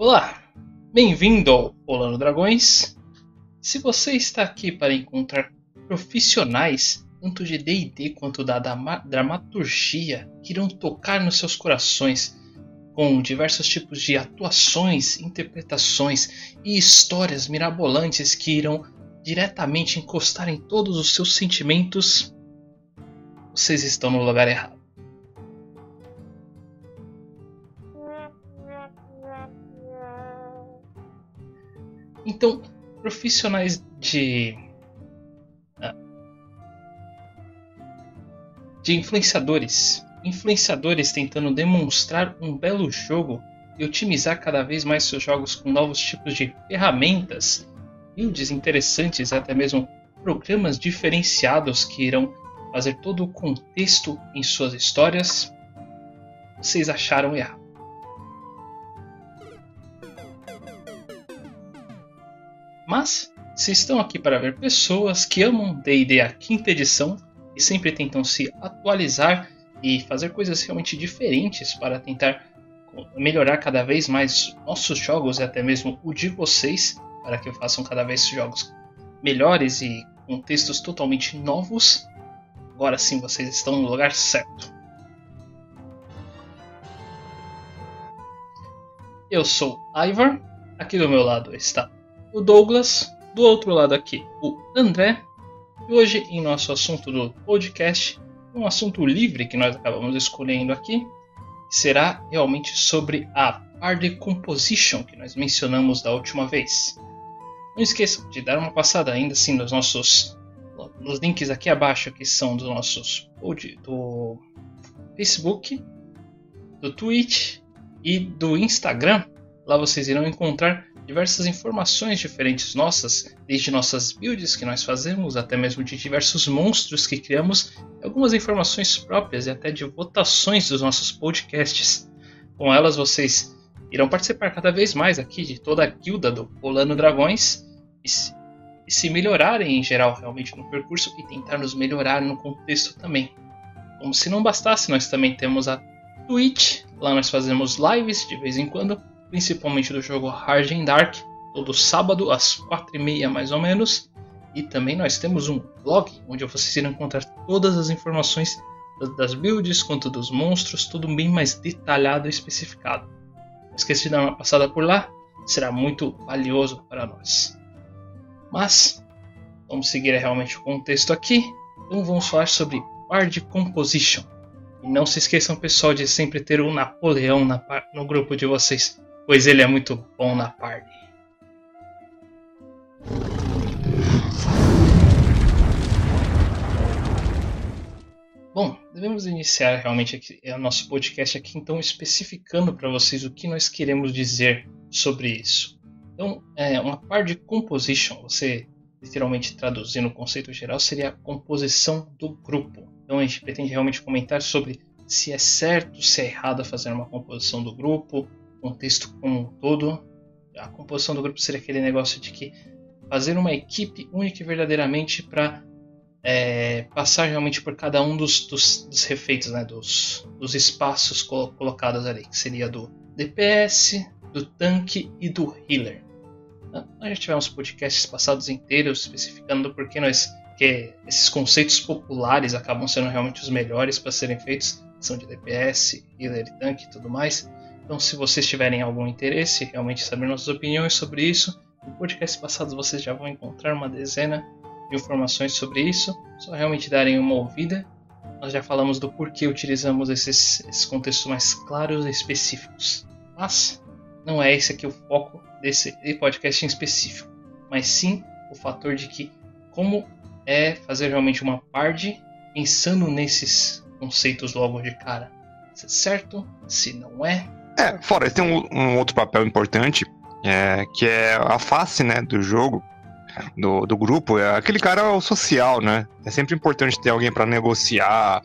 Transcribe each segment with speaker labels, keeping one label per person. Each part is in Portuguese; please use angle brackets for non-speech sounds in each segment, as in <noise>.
Speaker 1: Olá, bem-vindo ao Polano Dragões. Se você está aqui para encontrar profissionais, tanto de D&D quanto da dramaturgia, que irão tocar nos seus corações com diversos tipos de atuações, interpretações e histórias mirabolantes que irão diretamente encostar em todos os seus sentimentos, vocês estão no lugar errado. Então, profissionais de. Ah, de influenciadores. Influenciadores tentando demonstrar um belo jogo e otimizar cada vez mais seus jogos com novos tipos de ferramentas, builds interessantes, até mesmo programas diferenciados que irão fazer todo o contexto em suas histórias. Vocês acharam errado. Mas, se estão aqui para ver pessoas que amam D&D a quinta edição e sempre tentam se atualizar e fazer coisas realmente diferentes para tentar melhorar cada vez mais nossos jogos e até mesmo o de vocês, para que façam cada vez jogos melhores e com textos totalmente novos, agora sim vocês estão no lugar certo. Eu sou Ivar, aqui do meu lado está o Douglas, do outro lado aqui o André, e hoje em nosso assunto do podcast, um assunto livre que nós acabamos escolhendo aqui, será realmente sobre a Party Composition que nós mencionamos da última vez. Não esqueçam de dar uma passada ainda assim nos nossos nos links aqui abaixo que são dos nossos do Facebook, do Twitch e do Instagram. Lá vocês irão encontrar diversas informações diferentes nossas, desde nossas builds que nós fazemos, até mesmo de diversos monstros que criamos, algumas informações próprias e até de votações dos nossos podcasts. Com elas vocês irão participar cada vez mais aqui de toda a guilda do Polano Dragões e se, e se melhorarem em geral realmente no percurso e tentar nos melhorar no contexto também. Como se não bastasse, nós também temos a Twitch, lá nós fazemos lives de vez em quando principalmente do jogo Hard and Dark, todo sábado às 4h30 mais ou menos. E também nós temos um blog onde vocês irão encontrar todas as informações das builds quanto dos monstros, tudo bem mais detalhado e especificado. Não esqueça de dar uma passada por lá, será muito valioso para nós. Mas vamos seguir realmente o contexto aqui. Então vamos falar sobre Bard Composition. E não se esqueçam, pessoal, de sempre ter o Napoleão no grupo de vocês pois ele é muito bom na party. Bom, devemos iniciar realmente aqui, é o nosso podcast aqui, então especificando para vocês o que nós queremos dizer sobre isso. Então, é, uma party composition, você literalmente traduzindo o conceito geral, seria a composição do grupo. Então a gente pretende realmente comentar sobre se é certo, se é errado fazer uma composição do grupo, contexto como um todo. A composição do grupo seria aquele negócio de que fazer uma equipe única e verdadeiramente para é, passar realmente por cada um dos, dos, dos refeitos, né, dos, dos espaços col colocados ali, que seria do DPS, do tanque e do healer. Nós já tivemos podcasts passados inteiros especificando por que nós que esses conceitos populares acabam sendo realmente os melhores para serem feitos, são de DPS, healer tanque e tudo mais. Então, se vocês tiverem algum interesse, realmente saber nossas opiniões sobre isso, no podcast passado vocês já vão encontrar uma dezena de informações sobre isso. Só realmente darem uma ouvida. Nós já falamos do porquê utilizamos esses, esses contextos mais claros e específicos. Mas não é esse aqui o foco desse podcast em específico, mas sim o fator de que como é fazer realmente uma party pensando nesses conceitos logo de cara. Se é certo, se não é,
Speaker 2: é, fora, tem um, um outro papel importante, é, que é a face, né, do jogo, do, do grupo. É aquele cara o social, né? É sempre importante ter alguém para negociar.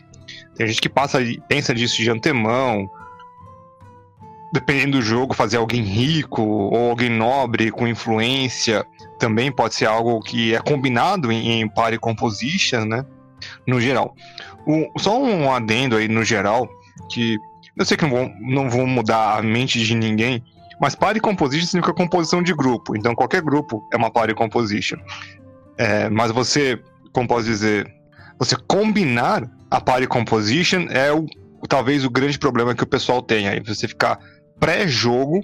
Speaker 2: Tem gente que passa, pensa disso de antemão. Dependendo do jogo, fazer alguém rico ou alguém nobre com influência também pode ser algo que é combinado em, em party composition, né? No geral. O, só um adendo aí no geral, que eu sei que não vão, não vão mudar a mente de ninguém, Mas party composition significa composição de grupo. Então qualquer grupo é uma party composition. É, mas você, como posso dizer, você combinar a party composition é o, talvez o grande problema que o pessoal tem aí. Você ficar pré-jogo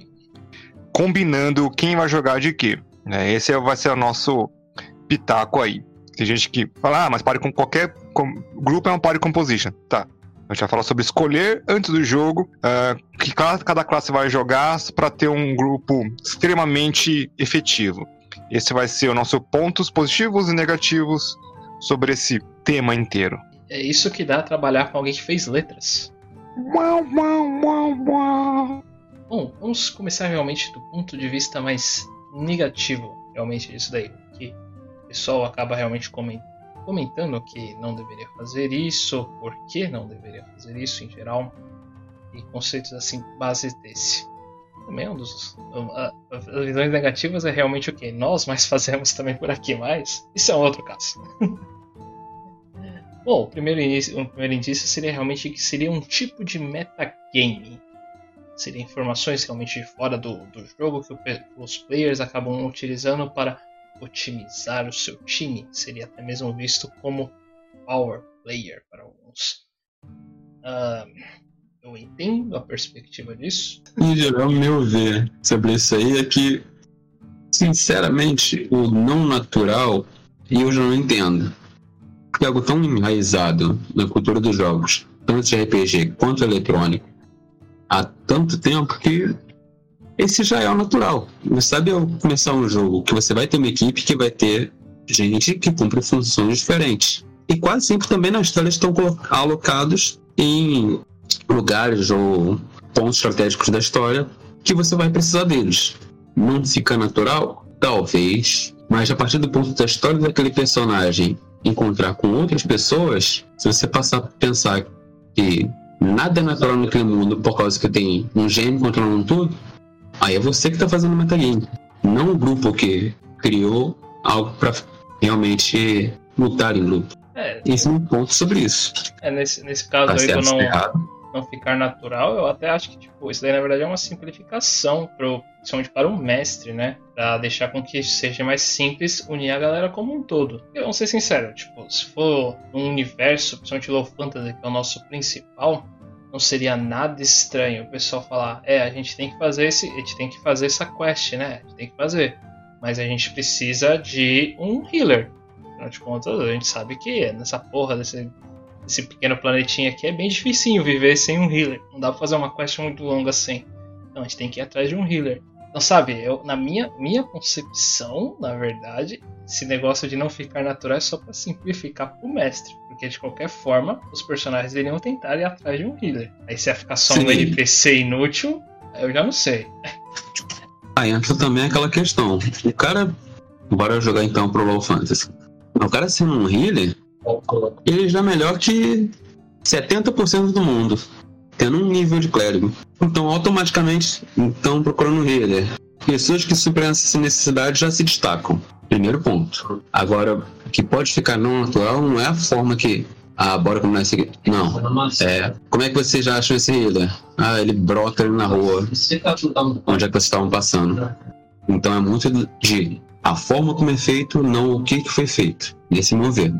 Speaker 2: combinando quem vai jogar de quê. É, esse vai ser o nosso pitaco aí. Tem gente que fala, ah, mas pare com qualquer com, grupo é um party composition. Tá. A gente vai falar sobre escolher antes do jogo uh, que cada, classe vai jogar para ter um grupo extremamente efetivo. Esse vai ser o nosso pontos positivos e negativos sobre esse tema inteiro.
Speaker 1: É isso que dá trabalhar com alguém que fez letras.
Speaker 2: Uau, uau, uau, uau.
Speaker 1: Bom, vamos começar realmente do ponto de vista mais negativo, realmente, disso daí. Que o pessoal acaba realmente comentando que não deveria fazer isso, por que não deveria fazer isso em geral, e conceitos assim, bases desse. Também é um dos. As visões negativas é realmente o que nós mais <laughs> fazemos também por aqui, mas isso é um outro caso. <laughs> Bom, o primeiro, início, o primeiro indício seria realmente que seria um tipo de metagame Seria informações realmente fora do, do jogo que o, os players acabam utilizando para otimizar o seu time. Seria até mesmo visto como power player para alguns. Uh, eu entendo a perspectiva disso.
Speaker 3: Em geral, meu ver sobre isso aí é que, sinceramente, o não natural eu já não entendo. Porque é algo tão enraizado na cultura dos jogos, tanto de RPG quanto eletrônico, há tanto tempo que esse já é o natural. Você sabe ao começar um jogo que você vai ter uma equipe que vai ter gente que cumpre funções diferentes. E quase sempre também na história estão alocados em lugares ou pontos estratégicos da história que você vai precisar deles. Não fica natural? Talvez. Mas a partir do ponto da história daquele personagem encontrar com outras pessoas, se você passar a pensar que nada é natural naquele mundo por causa que tem um gênio controlando tudo, aí é você que está fazendo metagame. Não o grupo que criou algo para realmente lutar em grupo. É, Esse é um ponto sobre isso.
Speaker 1: É, nesse, nesse caso tá aí do não, não ficar natural, eu até acho que tipo, isso daí na verdade é uma simplificação, pro, principalmente para o mestre, né? Pra deixar com que seja mais simples unir a galera como um todo. Eu vou ser sincero, tipo, se for um universo, principalmente Low Fantasy, que é o nosso principal, não seria nada estranho o pessoal falar, é, a gente tem que fazer esse, a gente tem que fazer essa quest, né? A gente tem que fazer. Mas a gente precisa de um healer. Afinal de contas, a gente sabe que nessa porra desse, desse pequeno planetinha aqui é bem difícil viver sem um healer. Não dá pra fazer uma quest muito longa assim. Então a gente tem que ir atrás de um healer. Então, sabe, eu, na minha, minha concepção, na verdade, esse negócio de não ficar natural é só para simplificar pro mestre. Porque de qualquer forma, os personagens iriam tentar ir atrás de um healer. Aí se ia ficar só Sim. um NPC inútil, eu já não sei.
Speaker 3: Aí entra também aquela questão. O cara. Bora jogar então pro Low Fantasy. O cara sendo um healer, ele já é melhor que 70% do mundo tendo um nível de clérigo. Então, automaticamente, estão procurando healer. Pessoas que suprem essa necessidade já se destacam. Primeiro ponto. Agora, o que pode ficar não natural não é a forma que. Ah, bora começar aqui. Não. É, como é que vocês já acham esse healer? Ah, ele brota ali na rua. Onde é que vocês estavam passando? Então é muito de a forma como é feito, não o que, que foi feito. Nesse mover.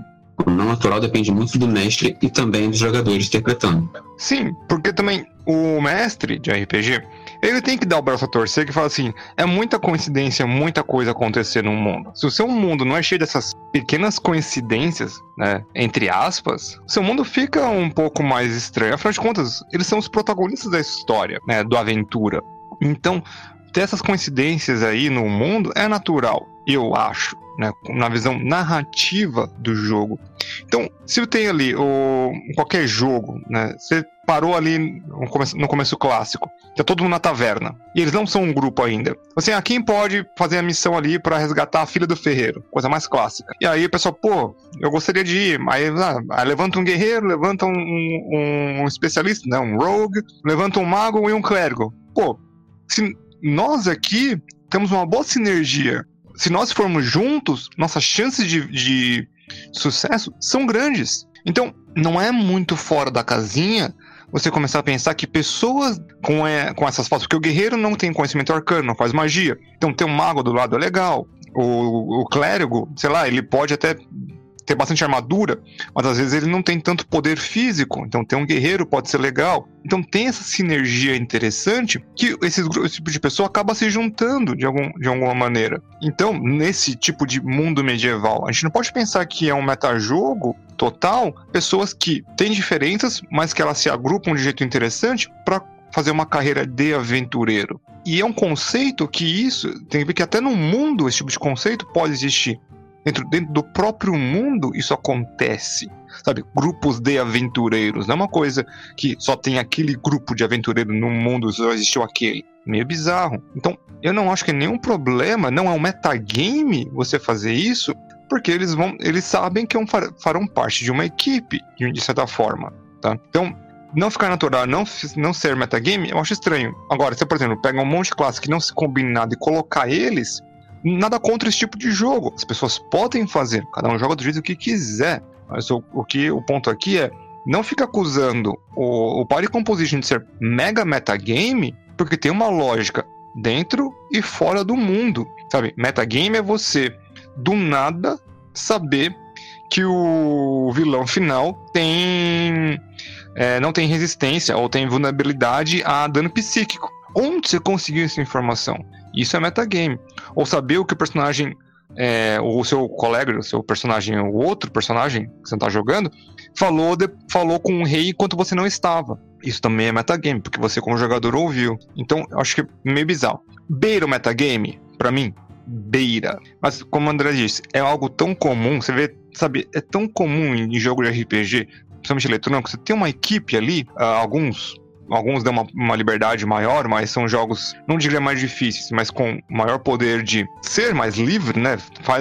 Speaker 3: O não natural depende muito do mestre e também dos jogadores interpretando.
Speaker 2: Sim, porque também o mestre de RPG, ele tem que dar o braço a torcer que fala assim: é muita coincidência, muita coisa acontecer no mundo. Se o seu mundo não é cheio dessas pequenas coincidências, né, entre aspas, o seu mundo fica um pouco mais estranho. Afinal de contas, eles são os protagonistas da história, né, do aventura. Então, ter essas coincidências aí no mundo é natural, eu acho né, na visão narrativa do jogo. Então, se eu tenho ali o, qualquer jogo, né, você parou ali no começo, no começo clássico, tá todo mundo na taverna, e eles não são um grupo ainda. Assim, ah, quem pode fazer a missão ali para resgatar a filha do ferreiro? Coisa mais clássica. E aí o pessoal, pô, eu gostaria de ir. Aí, ah, aí levanta um guerreiro, levanta um, um, um especialista, né, um rogue, levanta um mago e um clérigo. Pô, se nós aqui temos uma boa sinergia se nós formos juntos, nossas chances de, de sucesso são grandes. Então, não é muito fora da casinha você começar a pensar que pessoas com, é, com essas faltas, porque o guerreiro não tem conhecimento arcano, não faz magia, então ter um mago do lado é legal. O, o clérigo, sei lá, ele pode até ter bastante armadura, mas às vezes ele não tem tanto poder físico. Então ter um guerreiro pode ser legal. Então tem essa sinergia interessante que esse, esse tipo de pessoa acaba se juntando de, algum, de alguma maneira. Então, nesse tipo de mundo medieval, a gente não pode pensar que é um metajogo total, pessoas que têm diferenças, mas que elas se agrupam de jeito interessante para fazer uma carreira de aventureiro. E é um conceito que isso, tem que ver que até no mundo esse tipo de conceito pode existir dentro, dentro do próprio mundo isso acontece. Sabe, grupos de aventureiros. Não é uma coisa que só tem aquele grupo de aventureiros no mundo, só existiu aquele. Meio bizarro. Então, eu não acho que é nenhum problema, não é um metagame você fazer isso, porque eles vão. Eles sabem que é farão parte de uma equipe, de certa forma. Tá? Então, não ficar natural, não, não ser metagame, eu acho estranho. Agora, se, por exemplo, pega um monte de classes que não se combina nada e colocar eles, nada contra esse tipo de jogo. As pessoas podem fazer, cada um joga do jeito que quiser. Mas o, o que o ponto aqui é não fica acusando o, o Party Composition de ser mega metagame, porque tem uma lógica dentro e fora do mundo. Sabe? Metagame é você, do nada, saber que o vilão final tem. É, não tem resistência ou tem vulnerabilidade a dano psíquico. Onde você conseguiu essa informação? Isso é metagame. Ou saber o que o personagem, é, o seu colega, o seu personagem, o outro personagem que você está jogando, falou, de, falou com o rei enquanto você não estava. Isso também é metagame, porque você como jogador ouviu. Então, acho que é meio bizarro. Beira o metagame, para mim, beira. Mas, como o André disse, é algo tão comum, você vê, sabe, é tão comum em jogo de RPG, principalmente eletrônico, você tem uma equipe ali, uh, alguns alguns dão uma, uma, liberdade maior, mas são jogos, não diria mais difíceis, mas com maior poder de ser mais livre, né?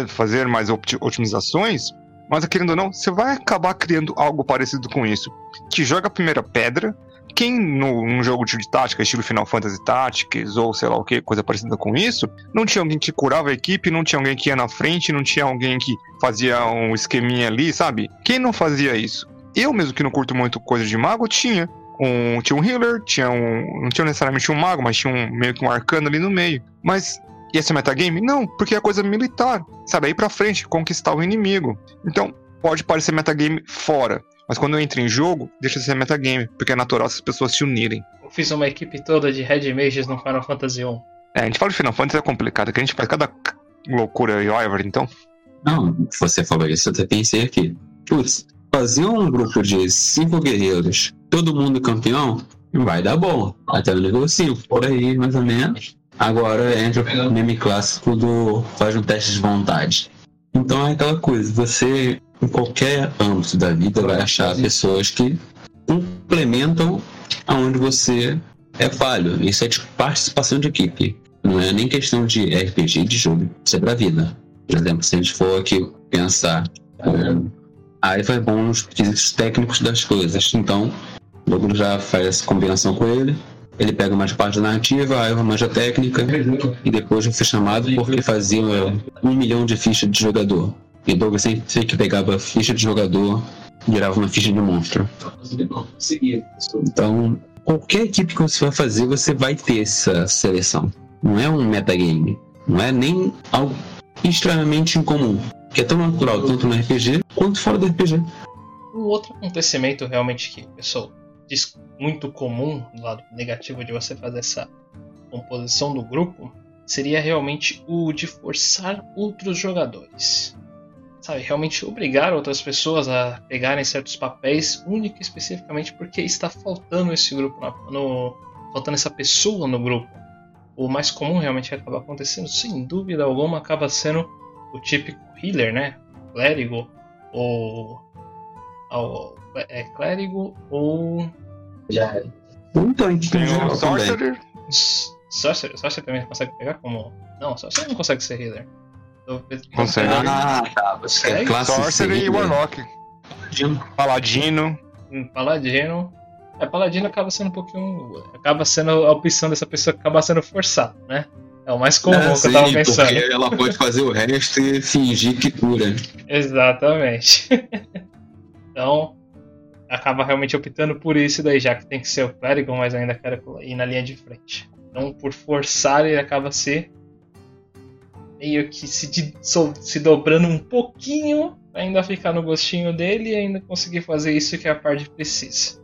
Speaker 2: Fazer mais otimizações. Mas querendo ou não, você vai acabar criando algo parecido com isso. Que joga a primeira pedra. Quem no, num jogo de tática, estilo Final Fantasy Tactics, ou sei lá o que, coisa parecida com isso, não tinha alguém que curava a equipe, não tinha alguém que ia na frente, não tinha alguém que fazia um esqueminha ali, sabe? Quem não fazia isso? Eu mesmo que não curto muito coisa de mago, tinha um, tinha um healer, tinha um. Não tinha necessariamente um mago, mas tinha um meio que um arcano ali no meio. Mas ia ser metagame? Não, porque é coisa militar. Sabe, aí pra frente, conquistar o inimigo. Então, pode parecer metagame fora. Mas quando entra em jogo, deixa de ser metagame, porque é natural as pessoas se unirem.
Speaker 1: Eu fiz uma equipe toda de Red Mages no Final Fantasy 1.
Speaker 2: É, a gente fala de Final Fantasy é complicado, que a gente faz cada loucura e Ivory, então.
Speaker 3: Não, você falou isso, eu até pensei aqui. Putz, fazer um grupo de cinco guerreiros todo mundo campeão, vai dar bom. Até o nível 5, por aí, mais ou menos. Agora entra o meme clássico do faz um teste de vontade. Então é aquela coisa, você em qualquer âmbito da vida vai achar pessoas que complementam aonde você é falho. Isso é de participação de equipe. Não é nem questão de RPG de jogo, isso é pra vida. Por exemplo, se a gente for aqui pensar, aí vai bom nos técnicos das coisas. Então, o Douglas já faz essa combinação com ele. Ele pega mais parte da narrativa, a Eva mais a técnica, e depois foi chamado porque fazia um milhão de fichas de jogador. E Douglas sempre que pegava ficha de jogador, virava uma ficha de monstro. Então, qualquer equipe que você vai fazer, você vai ter essa seleção. Não é um metagame. Não é nem algo extremamente incomum. Que é tão natural, tanto no RPG quanto fora do RPG.
Speaker 1: Um outro acontecimento realmente que, pessoal, muito comum, do lado negativo de você fazer essa composição do grupo, seria realmente o de forçar outros jogadores. Sabe, realmente obrigar outras pessoas a pegarem certos papéis, única e especificamente porque está faltando esse grupo, no, faltando essa pessoa no grupo. O mais comum realmente que acaba acontecendo, sem dúvida alguma, acaba sendo o típico healer, né? Clérigo ou é clérigo ou.
Speaker 3: Já é. Um tanque.
Speaker 2: Tem o Sorcerer.
Speaker 1: Sorcerer. Sorcerer também consegue pegar como. Não, Sorcerer não consegue ser healer.
Speaker 2: Consegue.
Speaker 3: Ah, tá. Você é
Speaker 2: classe Sorcerer e Warlock. Paladino.
Speaker 1: Paladino. É, Paladino acaba sendo um pouquinho. Acaba sendo a opção dessa pessoa que acaba sendo forçada, né? É o mais comum é, que sim, eu tava pensando. Porque
Speaker 3: ela pode fazer o resto e fingir que cura. <laughs>
Speaker 1: Exatamente. <laughs> então, acaba realmente optando por isso daí, já que tem que ser o clérigo, mas ainda quer ir na linha de frente. Então, por forçar, ele acaba se meio que se, se dobrando um pouquinho, ainda ficar no gostinho dele e ainda conseguir fazer isso que a parte precisa.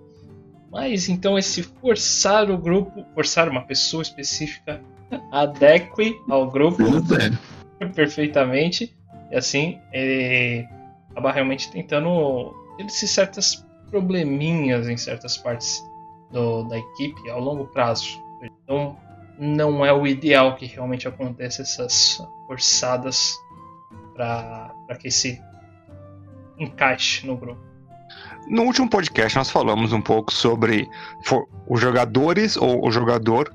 Speaker 1: Mas então esse forçar o grupo, forçar uma pessoa específica <laughs> adeque ao grupo perfeitamente, e assim ele acaba realmente tentando ter certas probleminhas em certas partes do, da equipe ao longo prazo. Então não é o ideal que realmente aconteça essas forçadas para que se encaixe no grupo.
Speaker 2: No último podcast nós falamos um pouco sobre os jogadores ou o jogador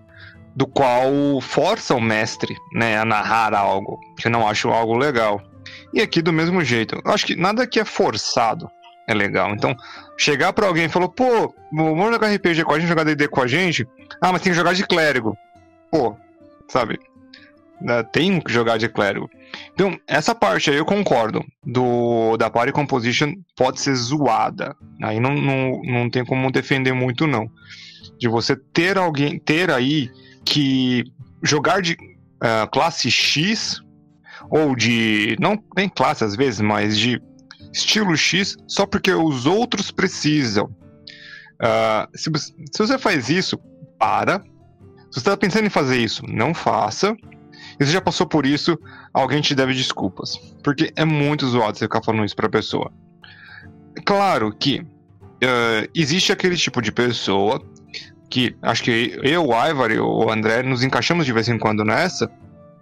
Speaker 2: do qual força o mestre né, a narrar algo, que eu não acho algo legal. E aqui do mesmo jeito. Eu acho que nada que é forçado é legal. Então, chegar para alguém e falar, pô, vamos jogar RPG com a gente, jogar DD com a gente? Ah, mas tem que jogar de clérigo. Pô, sabe? Tem que jogar de clérigo. Então, essa parte aí eu concordo. Do, da party composition pode ser zoada. Aí não, não, não tem como defender muito, não. De você ter alguém, ter aí que jogar de uh, classe X ou de. Não nem classe às vezes, mas de estilo X só porque os outros precisam. Uh, se, se, você faz isso, para. Se você está pensando em fazer isso, não faça. E você já passou por isso, alguém te deve desculpas. Porque é muito zoado você ficar falando isso pra pessoa. Claro que uh, existe aquele tipo de pessoa que acho que eu, o Ivar e o André nos encaixamos de vez em quando nessa.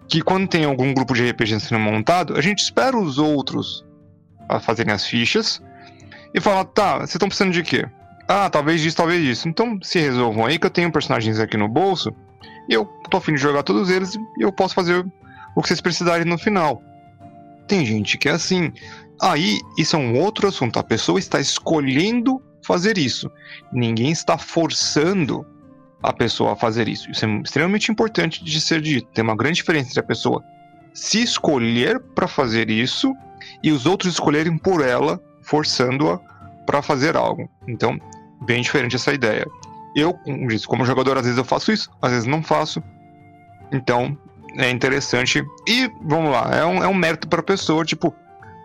Speaker 2: Que quando tem algum grupo de RPG sendo montado, a gente espera os outros a fazerem as fichas e fala: tá, vocês estão precisando de quê? Ah, talvez disso, talvez disso. Então se resolvam aí que eu tenho personagens aqui no bolso e eu tô afim de jogar todos eles e eu posso fazer o que vocês precisarem no final. Tem gente que é assim. Aí, isso é um outro assunto. A pessoa está escolhendo fazer isso. Ninguém está forçando a pessoa a fazer isso. Isso é extremamente importante de ser dito. Tem uma grande diferença entre a pessoa se escolher para fazer isso e os outros escolherem por ela, forçando-a para fazer algo. Então, bem diferente essa ideia. Eu, como jogador, às vezes eu faço isso, às vezes não faço. Então, é interessante. E, vamos lá, é um, é um mérito para a pessoa, tipo,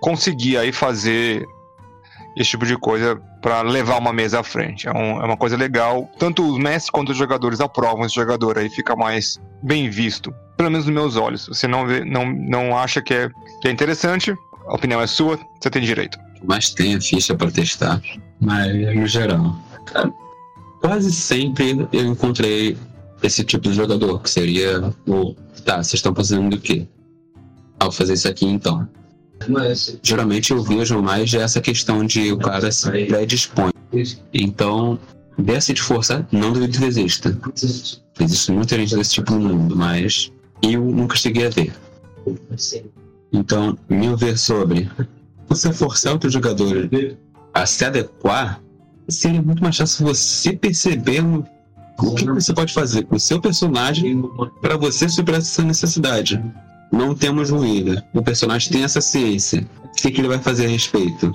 Speaker 2: conseguir aí fazer esse tipo de coisa para levar uma mesa à frente. É, um, é, uma coisa legal. Tanto os mestres quanto os jogadores aprovam esse jogador aí, fica mais bem visto. Pelo menos nos meus olhos. Você não, vê, não, não acha que é, que é interessante, a opinião é sua, você tem direito.
Speaker 3: Mas tem a ficha para testar. Mas, no geral, quase sempre eu encontrei esse tipo de jogador, que seria o. Tá, vocês estão fazendo do quê? Ao fazer isso aqui então. Mas, geralmente eu vejo mais essa questão de o cara se predispõe. Então, dessa de força, não duvido que exista. Existe muita gente desse tipo no mundo, mas eu nunca cheguei a ver. Então, meu ver sobre você forçar outro jogador a se adequar seria muito mais fácil você perceber o que você pode fazer com o seu personagem para você superar essa necessidade. Não temos ruído. O personagem tem essa ciência. O que, que ele vai fazer a respeito?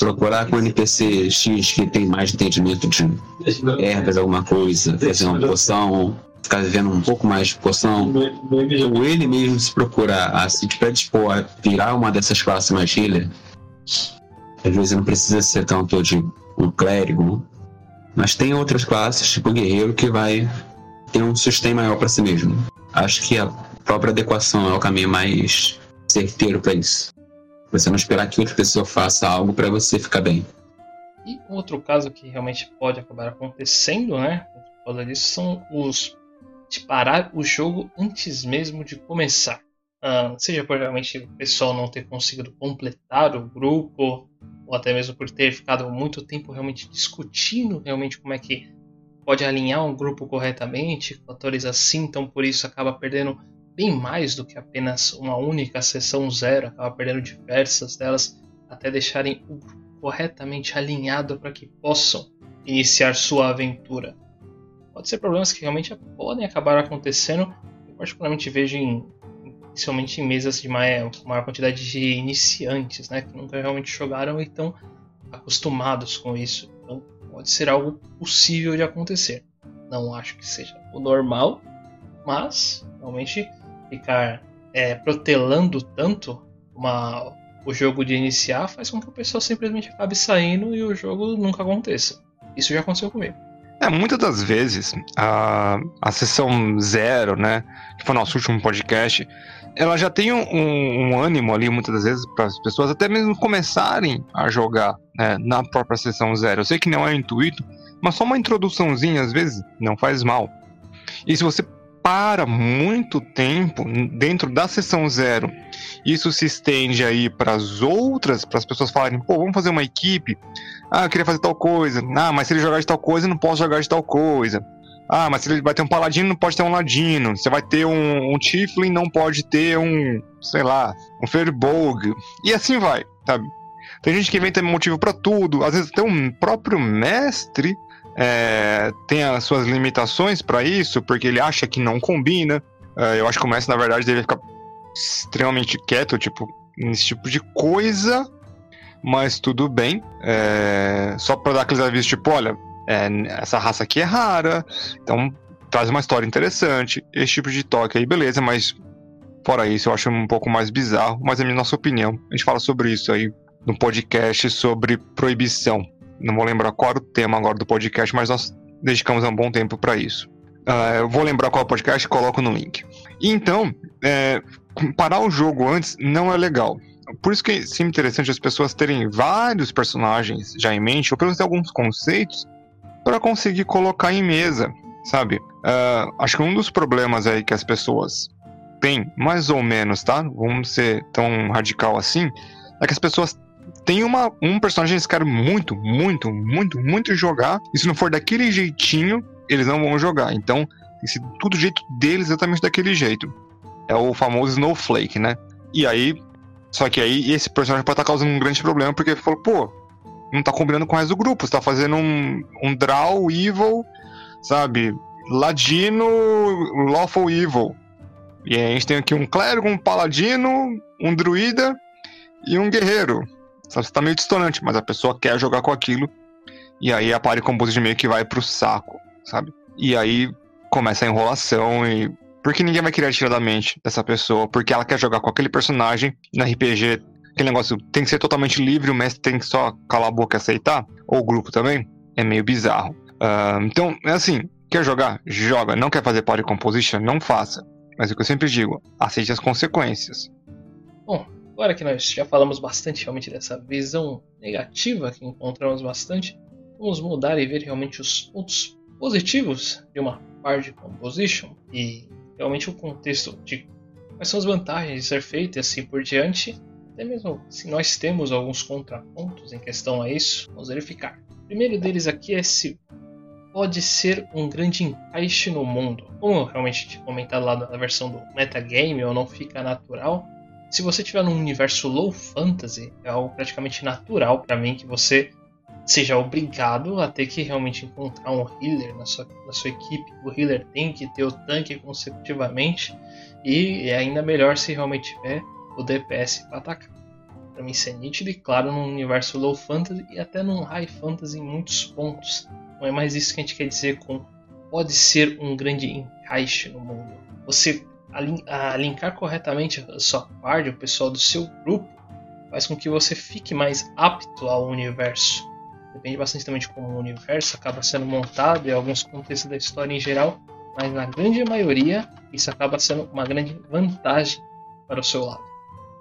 Speaker 3: Procurar com o NPC X que tem mais entendimento de ervas, alguma coisa, fazer uma poção, ficar vivendo um pouco mais de poção. Ou ele mesmo se procurar a se predispor a virar uma dessas classes mais healer. Às vezes não precisa ser tanto de um clérigo, mas tem outras classes, tipo guerreiro, que vai ter um sustain maior para si mesmo. Acho que a própria adequação é o caminho mais certeiro para isso. Você não esperar que outra pessoa faça algo para você ficar bem.
Speaker 1: E outro caso que realmente pode acabar acontecendo, né? Por causa disso, são os de parar o jogo antes mesmo de começar. Uh, seja por realmente o pessoal não ter conseguido completar o grupo, ou até mesmo por ter ficado muito tempo realmente discutindo realmente como é que pode alinhar um grupo corretamente, fatores assim, então por isso acaba perdendo bem mais do que apenas uma única sessão zero, acaba perdendo diversas delas até deixarem o grupo corretamente alinhado para que possam iniciar sua aventura. Pode ser problemas que realmente podem acabar acontecendo, eu particularmente vejo em principalmente em mesas de maior, maior quantidade de iniciantes, né, que nunca realmente jogaram e estão acostumados com isso. pode ser algo possível de acontecer. Não acho que seja o normal, mas realmente ficar é, protelando tanto uma, o jogo de iniciar faz com que a pessoa simplesmente acabe saindo e o jogo nunca aconteça. Isso já aconteceu comigo.
Speaker 2: É, muitas das vezes, a, a sessão zero, né, que foi o nosso último podcast, ela já tem um, um ânimo ali, muitas das vezes, para as pessoas até mesmo começarem a jogar né, na própria sessão zero. Eu sei que não é intuito, mas só uma introduçãozinha, às vezes, não faz mal. E se você para muito tempo dentro da sessão zero, isso se estende aí para as outras, para as pessoas falarem, pô, vamos fazer uma equipe. Ah, eu queria fazer tal coisa. Ah, mas se ele jogar de tal coisa, não posso jogar de tal coisa. Ah, mas se ele vai ter um paladino, não pode ter um ladino. Você vai ter um, um Tiflin, não pode ter um, sei lá, um Firbolg. E assim vai, sabe? Tem gente que inventa motivo para tudo. Às vezes até um próprio mestre é, tem as suas limitações para isso, porque ele acha que não combina. É, eu acho que o Messi, na verdade, deve ficar extremamente quieto, tipo, nesse tipo de coisa, mas tudo bem. É, só para dar aqueles avisos, tipo, olha, é, essa raça aqui é rara, então traz uma história interessante. Esse tipo de toque aí, beleza, mas fora isso, eu acho um pouco mais bizarro, mas é a nossa opinião. A gente fala sobre isso aí no podcast sobre proibição. Não vou lembrar qual era o tema agora do podcast, mas nós dedicamos um bom tempo para isso. Uh, eu vou lembrar qual é o podcast e coloco no link. Então, é, parar o jogo antes não é legal. Por isso que é sempre interessante as pessoas terem vários personagens já em mente, ou pelo menos alguns conceitos, para conseguir colocar em mesa, sabe? Uh, acho que um dos problemas aí que as pessoas têm, mais ou menos, tá? Vamos ser tão radical assim, é que as pessoas tem uma, um personagem que eles querem muito, muito, muito, muito jogar. E se não for daquele jeitinho, eles não vão jogar. Então, sido tudo jeito deles exatamente daquele jeito. É o famoso Snowflake, né? E aí. Só que aí esse personagem pode estar causando um grande problema, porque ele falou, pô, não tá combinando com o resto do grupo. Você tá fazendo um, um Draw Evil, sabe? Ladino Lawful Evil. E aí a gente tem aqui um clérigo, um paladino, um druida e um guerreiro. Sabe, você tá meio distante, mas a pessoa quer jogar com aquilo. E aí a party composition meio que vai pro saco, sabe? E aí começa a enrolação e. Porque ninguém vai querer tirar da mente dessa pessoa, porque ela quer jogar com aquele personagem no RPG. Aquele negócio tem que ser totalmente livre, o mestre tem que só calar a boca e aceitar, ou o grupo também. É meio bizarro. Uh, então, é assim, quer jogar? Joga. Não quer fazer party composition? Não faça. Mas o que eu sempre digo, aceite as consequências.
Speaker 1: Bom, Agora que nós já falamos bastante realmente dessa visão negativa que encontramos bastante, vamos mudar e ver realmente os pontos positivos de uma party composition e realmente o contexto de quais são as vantagens de ser feito e assim por diante. Até mesmo se nós temos alguns contrapontos em questão a isso, vamos verificar. O primeiro deles aqui é se pode ser um grande encaixe no mundo. Como realmente comentado lá na versão do metagame, ou não fica natural, se você tiver num universo low fantasy, é algo praticamente natural para mim que você seja obrigado a ter que realmente encontrar um healer na sua, na sua equipe. O healer tem que ter o tanque consecutivamente e é ainda melhor se realmente tiver o DPS para atacar. Para mim isso é nítido e claro num universo low fantasy e até num high fantasy em muitos pontos. Não é mais isso que a gente quer dizer com pode ser um grande encaixe no mundo. Você a, linkar corretamente a sua parte, o pessoal do seu grupo, faz com que você fique mais apto ao universo. Depende bastante também de como o universo acaba sendo montado e alguns contextos da história em geral, mas na grande maioria isso acaba sendo uma grande vantagem para o seu lado,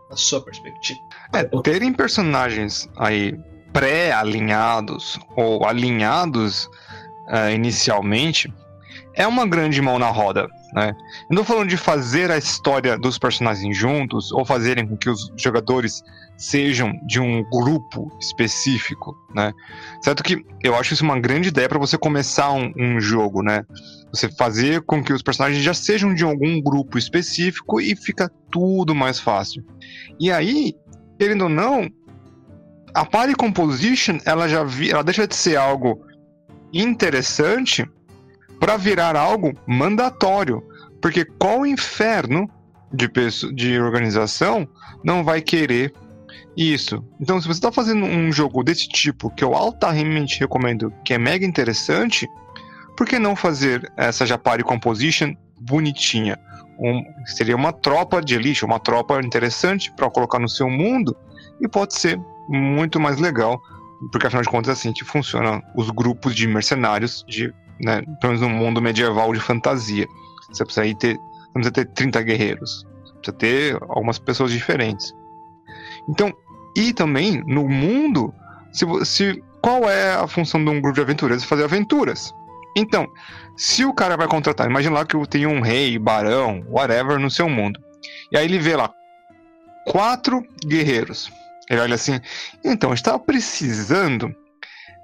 Speaker 1: na sua perspectiva.
Speaker 2: É, terem personagens aí pré-alinhados ou alinhados uh, inicialmente é uma grande mão na roda. Né? Eu não falando de fazer a história dos personagens juntos ou fazerem com que os jogadores sejam de um grupo específico, né? Certo que eu acho isso uma grande ideia para você começar um, um, jogo, né? Você fazer com que os personagens já sejam de algum grupo específico e fica tudo mais fácil. E aí, querendo ou não, a party composition ela já vi, ela deixa de ser algo interessante para virar algo mandatório. Porque qual inferno de, pessoa, de organização não vai querer Isso. Então, se você está fazendo um jogo desse tipo, que eu altamente recomendo, que é mega interessante, por que não fazer essa Japari Composition bonitinha? Um, seria uma tropa de elite, uma tropa interessante para colocar no seu mundo e pode ser muito mais legal, porque afinal de contas é assim que funcionam os grupos de mercenários, de, né, pelo menos no mundo medieval de fantasia. Você precisa ter, não precisa ter 30 guerreiros, precisa ter algumas pessoas diferentes. Então, e também no mundo, se, se qual é a função de um grupo de aventureiros? Fazer aventuras. Então, se o cara vai contratar, imagina lá que eu tenho um rei, barão, whatever no seu mundo. E aí ele vê lá quatro guerreiros. Ele olha assim, então, estava precisando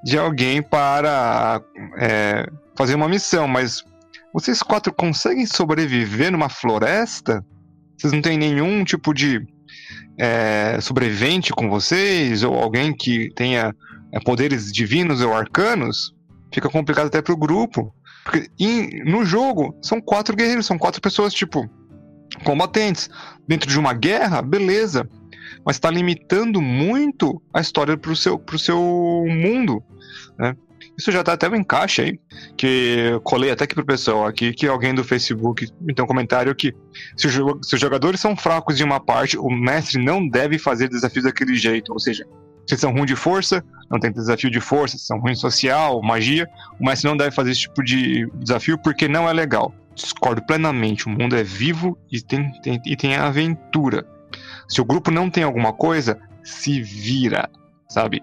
Speaker 2: de alguém para é, fazer uma missão, mas vocês quatro conseguem sobreviver numa floresta? Vocês não têm nenhum tipo de é, sobrevivente com vocês? Ou alguém que tenha é, poderes divinos ou arcanos? Fica complicado até pro grupo. Porque em, no jogo, são quatro guerreiros, são quatro pessoas, tipo, combatentes. Dentro de uma guerra, beleza. Mas está limitando muito a história pro seu, pro seu mundo, né? Isso já tá até um encaixe aí, que colei até aqui pro pessoal aqui, que alguém do Facebook me tem um comentário que se, o, se os jogadores são fracos de uma parte, o mestre não deve fazer desafios daquele jeito. Ou seja, se são ruins de força, não tem desafio de força, se são ruins social, magia, o mestre não deve fazer esse tipo de desafio porque não é legal. Discordo plenamente, o mundo é vivo e tem, tem, e tem aventura. Se o grupo não tem alguma coisa, se vira, sabe?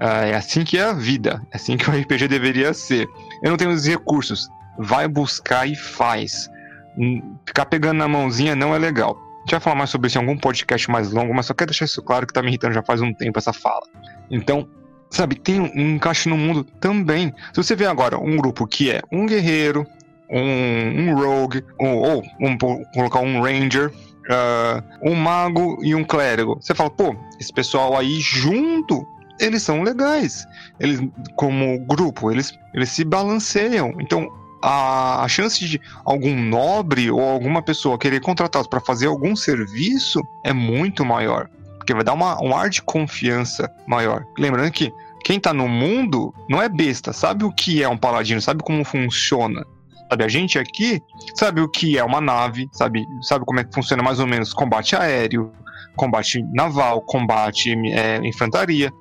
Speaker 2: Uh, é assim que é a vida, é assim que o <laughs> RPG deveria ser. Eu não tenho os recursos, vai buscar e faz. Hum, ficar pegando na mãozinha não é legal. A gente vai falar mais sobre isso em algum podcast mais longo, mas só quero deixar isso claro que tá me irritando já faz um tempo essa fala. Então, sabe, tem um, encaixe no mundo também. Se você vê agora um grupo que é um guerreiro, um, um rogue, ou, ou colocar um ranger, uh, um mago e um clérigo. Você fala, pô, esse pessoal aí junto, eles são legais. Eles, como grupo, eles, eles se balanceiam. Então, a, a chance de algum nobre ou alguma pessoa querer contratá-los para fazer algum serviço é muito maior. Porque vai dar uma, um ar de confiança maior. Lembrando que quem tá no mundo não é besta, sabe o que é um paladino, sabe como funciona. Sabe, a gente aqui sabe o que é uma nave, sabe, sabe como é que funciona mais ou menos combate aéreo, combate naval, combate é, infantaria.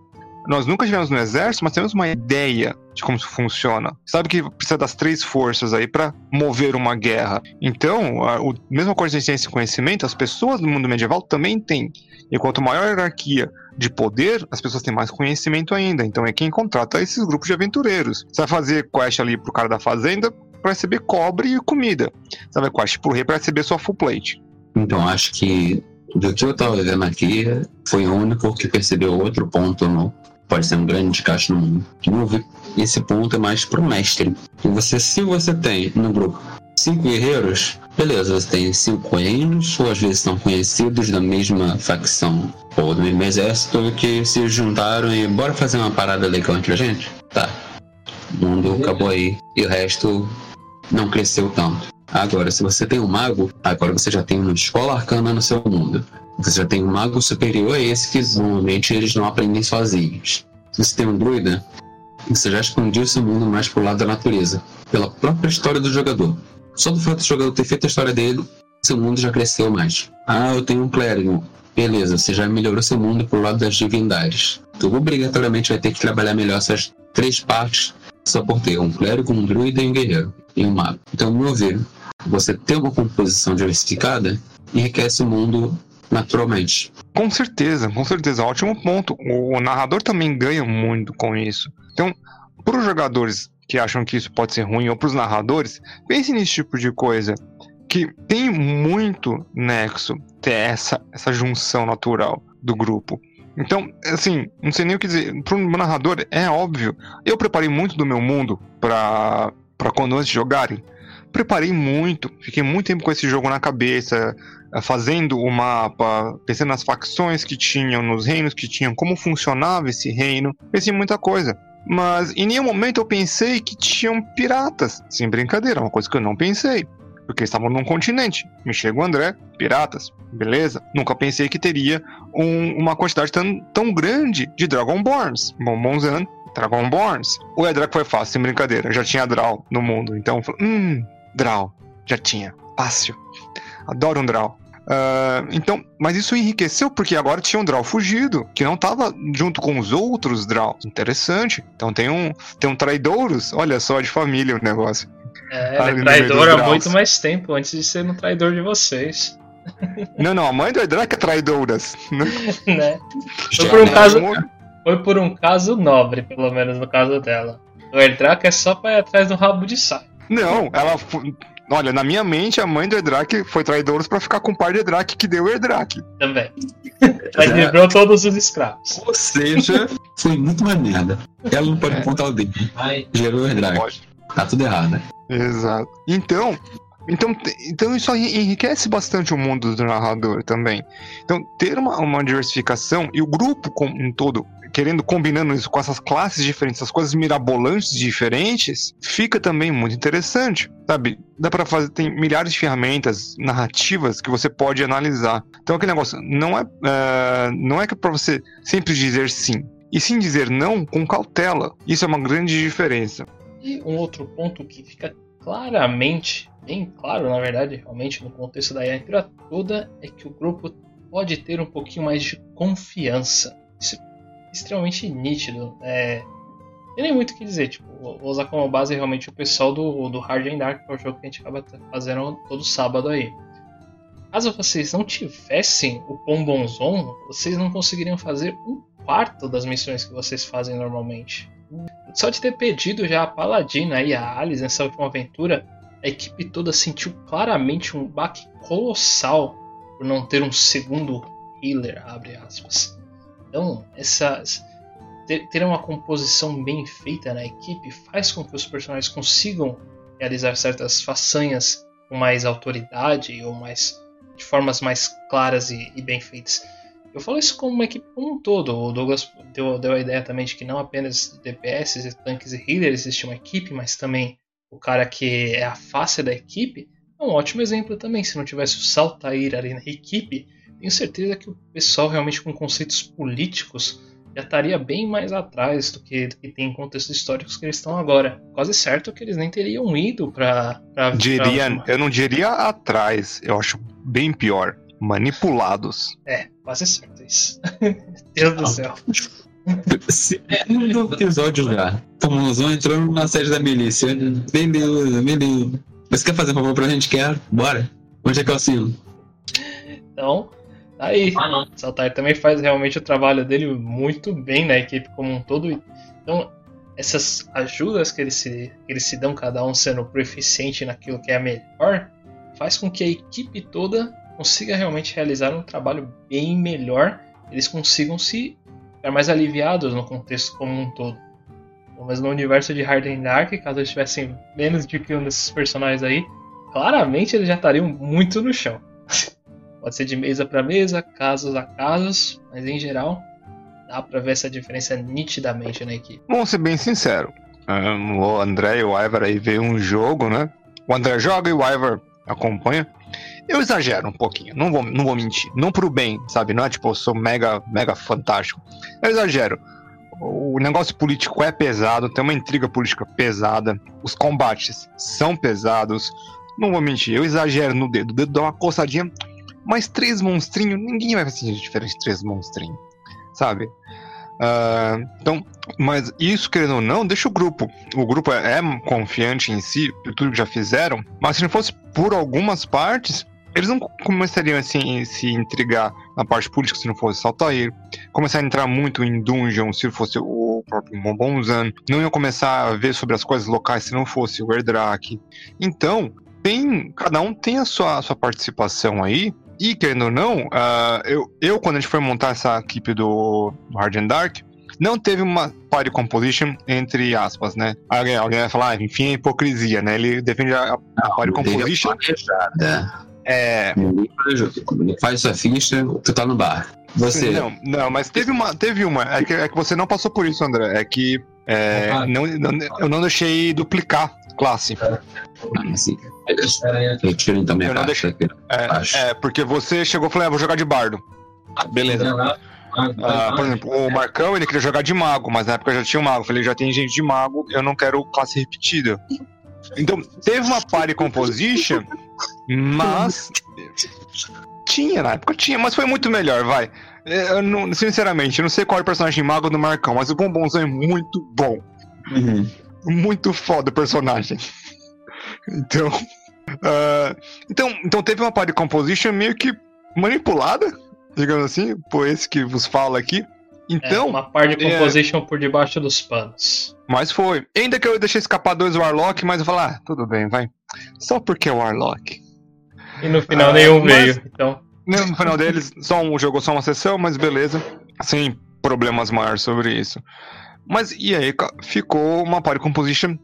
Speaker 2: Nós nunca estivemos no exército, mas temos uma ideia de como isso funciona. Sabe que precisa das três forças aí para mover uma guerra. Então, a, a mesma coisa de ciência e conhecimento, as pessoas do mundo medieval também têm. E quanto maior a hierarquia de poder, as pessoas têm mais conhecimento ainda. Então é quem contrata esses grupos de aventureiros. Você vai fazer quest ali pro cara da fazenda para receber cobre e comida. Vai quest pro rei para receber sua full plate.
Speaker 3: Então acho que do que eu tava vendo aqui, foi o único que percebeu outro ponto no, pode ser um grande caixa no mundo. Esse ponto é mais pro mestre. E você, se você tem no grupo cinco guerreiros, beleza, você tem cinco reinos, ou às vezes são conhecidos da mesma facção ou do mesmo exército que se juntaram e bora fazer uma parada legal entre a gente? Tá. O mundo acabou aí. E o resto não cresceu tanto. Agora, se você tem um mago, agora você já tem uma escola arcana no seu mundo. Você já tem um mago superior a esse que normalmente eles não aprendem sozinhos. Se você tem um druida, você já expandiu seu mundo mais pro lado da natureza, pela própria história do jogador. Só do fato do jogador ter feito a história dele, seu mundo já cresceu mais. Ah, eu tenho um clérigo. Beleza, você já melhorou seu mundo pro lado das divindades. Tu obrigatoriamente vai ter que trabalhar melhor essas três partes só por ter um clérigo, um druida e um guerreiro. E um mago. Então, ao meu ver, você ter uma composição diversificada enriquece o mundo naturalmente.
Speaker 2: Com certeza, com certeza. Ótimo ponto. O, narrador também ganha muito com isso. Então, para os jogadores que acham que isso pode ser ruim, ou para os narradores, pense nesse tipo de coisa. Que tem muito nexo ter essa, essa junção natural do grupo. Então, assim, não sei nem o que dizer. Para um narrador, é óbvio. Eu preparei muito do meu mundo para quando antes jogarem preparei muito, fiquei muito tempo com esse jogo na cabeça, eh, fazendo o mapa, pensando nas facções que tinham, nos reinos que tinham, como funcionava esse reino, pensei em muita coisa. Mas em nenhum momento eu pensei que tinham piratas. Sem brincadeira, uma coisa que eu não pensei. porque estavam num continente. Me chega o André, piratas, beleza. Nunca pensei que teria um- uma quantidade tão, tão grande de Dragonborns. Bombonzan, Dragonborns. O Edrak foi fácil, sem brincadeira. Já tinha Draw no mundo. Então, hum, Draw. Já tinha. Fácil. Adoro um Draw. Ah, então, mas isso enriqueceu porque agora tinha um Draw fugido, que não tava junto com os outros Draws. Interessante. Então tem um, tem um Traidouros, olha só, de família o negócio.
Speaker 1: É, ele
Speaker 2: no
Speaker 1: é há muito mais tempo, antes de ser um traidor de vocês.
Speaker 2: Não, não, a mãe do Edrak é Traidouras. <laughs>
Speaker 1: né?
Speaker 3: Já,
Speaker 1: por um
Speaker 3: né?
Speaker 1: caso- Foi por um caso nobre, pelo menos no caso dela. O Erdrak é só pra ir atrás do rabo de saco.
Speaker 2: Não, ela. fu- Olha, na minha mente, a mãe do Edrak foi Traidouros pra ficar com o par de Edrak que deu o Edrak.
Speaker 1: Também. <laughs> Ela quebrou todos os escravos.
Speaker 3: Ou seja, foi muito mais merda. Ela não pode
Speaker 2: É.
Speaker 3: apontar o dedo. Gerou o.
Speaker 2: Pode.
Speaker 3: Tá tudo errado.
Speaker 2: Exato. Então, então, então isso aí enriquece bastante o mundo do narrador também. Então, ter uma, uma diversificação e o grupo como um todo querendo combinando isso com essas classes diferentes, essas coisas mirabolantes diferentes, fica também muito interessante, sabe? Dá pra fazer tem milhares de ferramentas narrativas que você pode analisar. Então aquele negócio não é eh, não é que para você sempre dizer sim, e sim dizer não com cautela. Isso é uma grande diferença.
Speaker 1: E um outro ponto que fica claramente, bem claro na verdade, realmente no contexto da aventura toda, é que o grupo pode ter um pouquinho mais de confiança. Isso é extremamente nítido. É, tem nem muito o que dizer, tipo, vou usar como base realmente o pessoal do, do Hard and Dark, que é o jogo que a gente acaba fazendo todo sábado aí. Caso vocês não tivessem o Pombonzon, vocês não conseguiriam fazer um quarto das missões que vocês fazem normalmente. Só de ter pedido já a Paladina e a Alice nessa última aventura, a equipe toda sentiu claramente um baque colossal por não ter um segundo healer, abre aspas. Então, essa, ter, uma composição bem feita na equipe faz com que os personagens consigam realizar certas façanhas com mais autoridade ou mais de formas mais claras e, e bem feitas. Eu falo isso como uma equipe como um todo. O Douglas deu, deu a ideia também de que não apenas DPS, tanques e healers existe uma equipe, mas também o cara que é a face da equipe é um ótimo exemplo também. Se não tivesse o Saltair ali na equipe, tenho certeza que o pessoal realmente com conceitos políticos já estaria bem mais atrás do que, do que tem em contextos históricos que eles estão agora. Quase certo que eles nem teriam ido para.
Speaker 2: Diria, eu não diria atrás, eu acho bem pior. Manipulados.
Speaker 1: É, quase certo isso. <laughs> Deus do céu.
Speaker 3: Segundo episódio já. Tomuzão entrou na sede da milícia. Beleza, beleza. Você quer fazer um favor pra gente? Quer? Bora. Onde é que eu assino?
Speaker 1: Então, aí.
Speaker 4: Ah, não.
Speaker 1: Saltar também faz realmente o trabalho dele muito bem na equipe como um todo. Então, essas ajudas que eles se, que eles se dão, cada um sendo proficiente naquilo que é melhor, faz com que a equipe toda consiga realmente realizar um trabalho bem melhor. Eles consigam se ficar mais aliviados no contexto como um todo. Então, Mas no universo de Hard and Dark, caso eles tivessem menos de que um desses personagens aí, claramente eles já estariam muito no chão. <laughs> Pode ser de mesa para mesa, casos a casos, mas em geral dá pra ver essa diferença nitidamente na equipe.
Speaker 2: Vamos ser bem sincero. o André e o Ivar aí veio um jogo, né? O André joga e o Ivar acompanha. Eu exagero um pouquinho, não vou, não vou mentir. Não pro bem, sabe? Não é tipo, eu sou mega, mega fantástico. Eu exagero. O negócio político é pesado, tem uma intriga política pesada. Os combates são pesados. Não vou mentir, eu exagero no dedo. O dedo dá uma coçadinha. Mas três monstrinhos, ninguém vai sentir diferente de três monstrinhos. Sabe? Ah, então, mas isso, querendo ou não, deixa o grupo. O grupo é, é confiante em si, tudo que já fizeram, mas se não fosse por algumas partes, eles não começariam a se intrigar na parte política se não fosse Saltair, começar a entrar muito em dungeon se fosse o próprio Bombonzan, não iam começar a ver sobre as coisas locais se não fosse o Erdrak. Então, tem, cada um tem a sua, a sua participação aí, e querendo ou não, ah, eu, eu, quando a gente foi montar essa equipe do Hard and Dark, não teve uma party composition entre aspas, né? Alguém, alguém vai falar, ah, enfim, é hipocrisia, né? Ele defende a, a party composition.
Speaker 3: Planejada.
Speaker 2: É.
Speaker 3: Faz sua ficha, tu tá no bar. Você.
Speaker 2: Não, não, mas teve uma, teve uma. É que, é que você não passou por isso, André. É que é,
Speaker 3: Ah.
Speaker 2: não, não- eu não deixei duplicar classe.
Speaker 3: Ah, sim. Retirem também
Speaker 2: Eu
Speaker 3: a
Speaker 2: não
Speaker 3: caixa.
Speaker 2: É, é, porque você chegou e falou, ah, vou jogar de bardo. Beleza. Ah, por exemplo, o Marcão ele queria jogar de mago, mas na época já tinha um mago. Eu falei, já tem gente de mago, eu não quero classe repetida. Então, teve uma party composition, mas. Tinha, na época tinha, mas foi muito melhor, vai. É, Eu não- sinceramente, eu não sei qual é o personagem mago do Marcão, mas o Bombonzão é muito bom.
Speaker 3: Uhum.
Speaker 2: Muito foda o personagem. <laughs> Então. ah, então, então teve uma party composition meio que manipulada, digamos assim, por esse que vos fala aqui.
Speaker 1: É,
Speaker 2: Então,
Speaker 1: uma parte de
Speaker 2: é.
Speaker 1: composition por debaixo dos panos.
Speaker 2: mas foi. Ainda que eu deixei escapar dois Warlock, mas eu falei, ah, tudo bem, vai. Só porque é Warlock.
Speaker 1: E no final
Speaker 2: Ah,
Speaker 1: nenhum
Speaker 2: mas-
Speaker 1: veio. Então,
Speaker 2: No no final deles, só um jogou só uma sessão, mas beleza. Sem problemas maiores sobre isso. Mas e aí, ficou uma party composition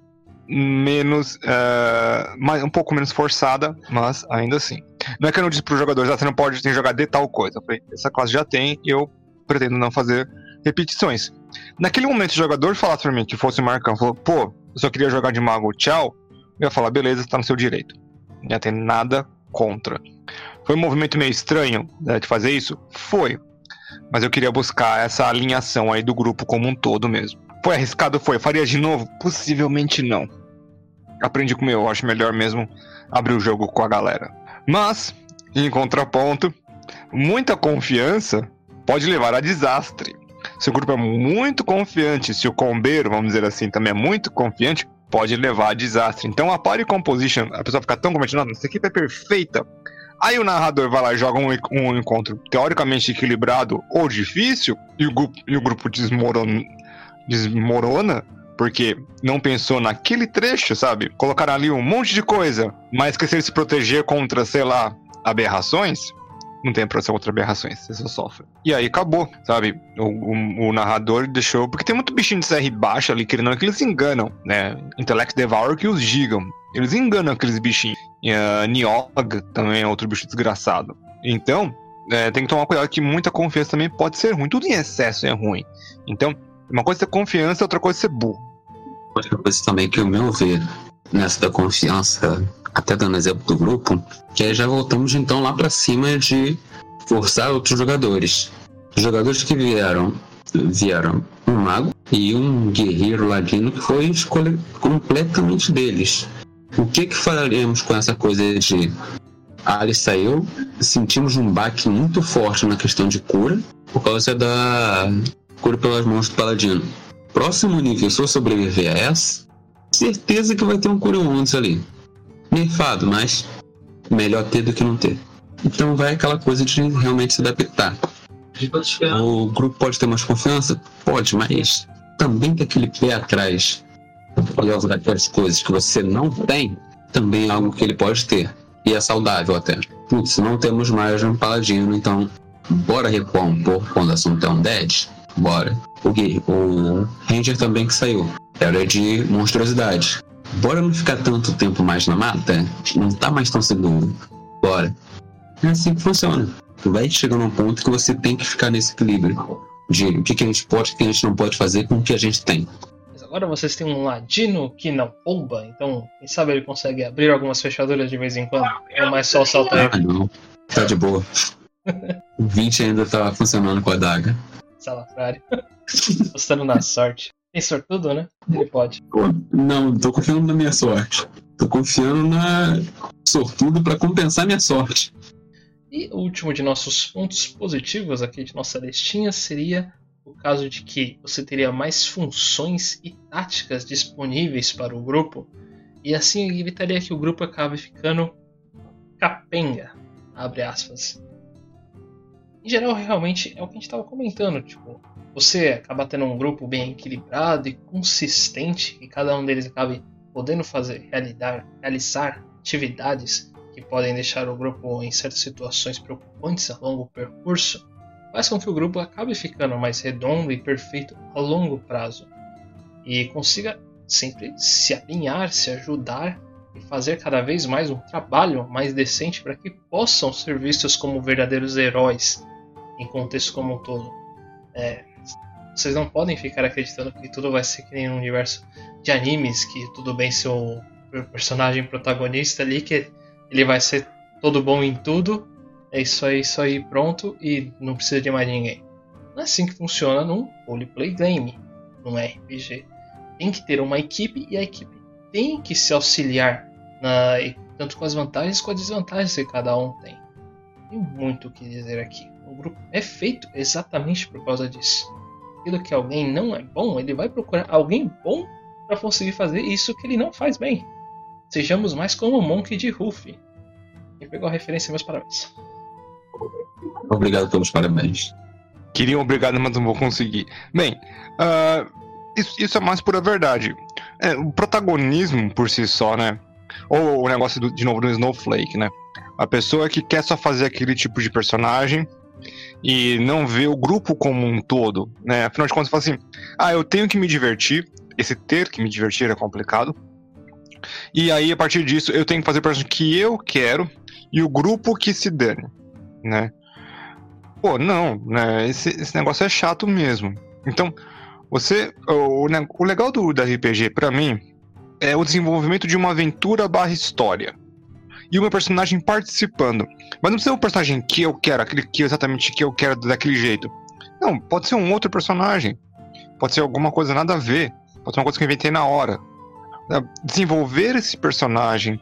Speaker 2: menos. eh, mais, um pouco menos forçada, mas ainda assim. Não é que eu não disse pros jogadores, ah, você não pode tem que jogar de tal coisa. Eu falei, essa classe já tem, eu pretendo não fazer repetições. Naquele momento, o jogador falasse pra mim que fosse o Marcão, falou, pô, eu só queria jogar de mago, tchau. Eu ia falar, beleza, tá no seu direito. Não ter nada contra. Foi um movimento meio estranho né, de fazer isso? Foi. Mas eu queria buscar essa alinhação aí do grupo como um todo mesmo. Foi arriscado? Foi. Faria de novo? Possivelmente não. Aprendi com eu acho melhor mesmo abrir o jogo com a galera. Mas, em contraponto, muita confiança pode levar a desastre. Se o grupo é muito confiante, se o combeiro, vamos dizer assim, também é muito confiante, pode levar a desastre. Então a party composition, a pessoa fica tão confiante, nossa, essa equipe é perfeita. Aí o narrador vai lá e joga um, um encontro teoricamente equilibrado ou difícil, e o, grupo- e o grupo desmorona, desmorona, porque não pensou naquele trecho, sabe? Colocaram ali um monte de coisa, mas esqueceram de se proteger contra, sei lá, aberrações. Não tem proteção contra aberrações, você só sofre. E aí acabou, sabe? O, o- o narrador deixou. Porque tem muito bichinho de CR baixo ali, querendo que eles enganam, né? Intellect Devour que os gigam. Eles enganam aqueles bichinhos. Niog também é outro bicho desgraçado. Então, é, tem que tomar cuidado que muita confiança também pode ser ruim. Tudo em excesso é ruim. Então, uma coisa é ter confiança, outra coisa é ser burro.
Speaker 3: Outra coisa também que, ao meu ver, nessa da confiança, até dando exemplo do grupo, que aí já voltamos então lá pra cima de forçar outros jogadores. Os jogadores que vieram, vieram um mago e um guerreiro ladino que foi escolha completamente deles. O que que faremos com essa coisa de a Alice saiu, sentimos um baque muito forte na questão de cura por causa da cura pelas mãos do paladino próximo nível, se eu sobreviver a essa, certeza que vai ter um Curion antes ali. Nerfado, mas melhor ter do que não ter. Então vai aquela coisa de realmente se adaptar. O grupo pode ter mais confiança? Pode, mas também tem aquele pé atrás algo daquelas coisas que você não tem, também é algo que ele pode ter. E é saudável até. Putz, não temos mais um paladino, então bora recuar um pouco quando o assunto é um dead? Bora. O, Gui- o Ranger também que saiu. Era de monstruosidade. Bora não ficar tanto tempo mais na mata? Não tá mais tão seguro. Bora. É assim que funciona. Vai chegando a um ponto que você tem que ficar nesse equilíbrio. De o que, que a gente pode o que a gente não pode fazer com o que a gente tem.
Speaker 1: Agora vocês têm um ladino que não rouba, então quem sabe ele consegue abrir algumas fechaduras de vez em quando. É mais só aí,
Speaker 3: Ah, não. Tá de boa. <laughs> O 20 ainda tá funcionando com a daga.
Speaker 1: salafrário. <laughs> Postando na sorte. Tem sortudo, né? Ele pode.
Speaker 3: Não, tô confiando na minha sorte. Tô confiando na sortudo pra compensar minha sorte.
Speaker 1: E o último de nossos pontos positivos aqui de nossa listinha seria o caso de que você teria mais funções e táticas disponíveis para o grupo, e assim evitaria que o grupo acabe ficando capenga, abre aspas. Em geral, realmente é o que a gente estava comentando, tipo, você acaba tendo um grupo bem equilibrado e consistente, e cada um deles acabe podendo fazer, realizar, realizar atividades que podem deixar o grupo em certas situações preocupantes a longo percurso, faz com que o grupo acabe ficando mais redondo e perfeito a longo prazo e consiga sempre se alinhar, se ajudar e fazer cada vez mais um trabalho mais decente para que possam ser vistos como verdadeiros heróis em contexto como um todo. É, vocês não podem ficar acreditando que tudo vai ser que nem no universo de animes, que tudo bem se o personagem protagonista ali que ele vai ser todo bom em tudo. É isso aí, isso aí, pronto e não precisa de mais ninguém. Não é assim que funciona num roleplay game, num RPG. Tem que ter uma equipe e a equipe tem que se auxiliar na, tanto com as vantagens quanto as desvantagens que cada um tem. Tem muito o que dizer aqui. O grupo é feito exatamente por causa disso. Aquilo que alguém não é bom, ele vai procurar alguém bom para conseguir fazer isso que ele não faz bem. Sejamos mais como o Monk de Ruffy. Quem pegou a referência, meus parabéns.
Speaker 3: Obrigado pelos parabéns.
Speaker 2: Queriam obrigado, mas não vou conseguir. Bem, uh, isso, isso, é mais pura verdade. É, o protagonismo por si só, né? Ou o negócio do, de novo do Snowflake, né? A pessoa que quer só fazer aquele tipo de personagem e não vê o grupo como um todo, né? Afinal de contas, fala assim: ah, eu tenho que me divertir. Esse ter que me divertir é complicado. E aí, a partir disso, eu tenho que fazer o personagem que eu quero e o grupo que se dane, né? Pô, não, né? Esse, esse negócio é chato mesmo. Então, você. O, o legal do, do RPG, para mim, é o desenvolvimento de uma aventura barra história. E uma personagem participando. Mas não precisa ser um personagem que eu quero, aquele que exatamente que eu quero daquele jeito. Não, pode ser um outro personagem. Pode ser alguma coisa nada a ver. Pode ser uma coisa que eu inventei na hora. É, desenvolver esse personagem,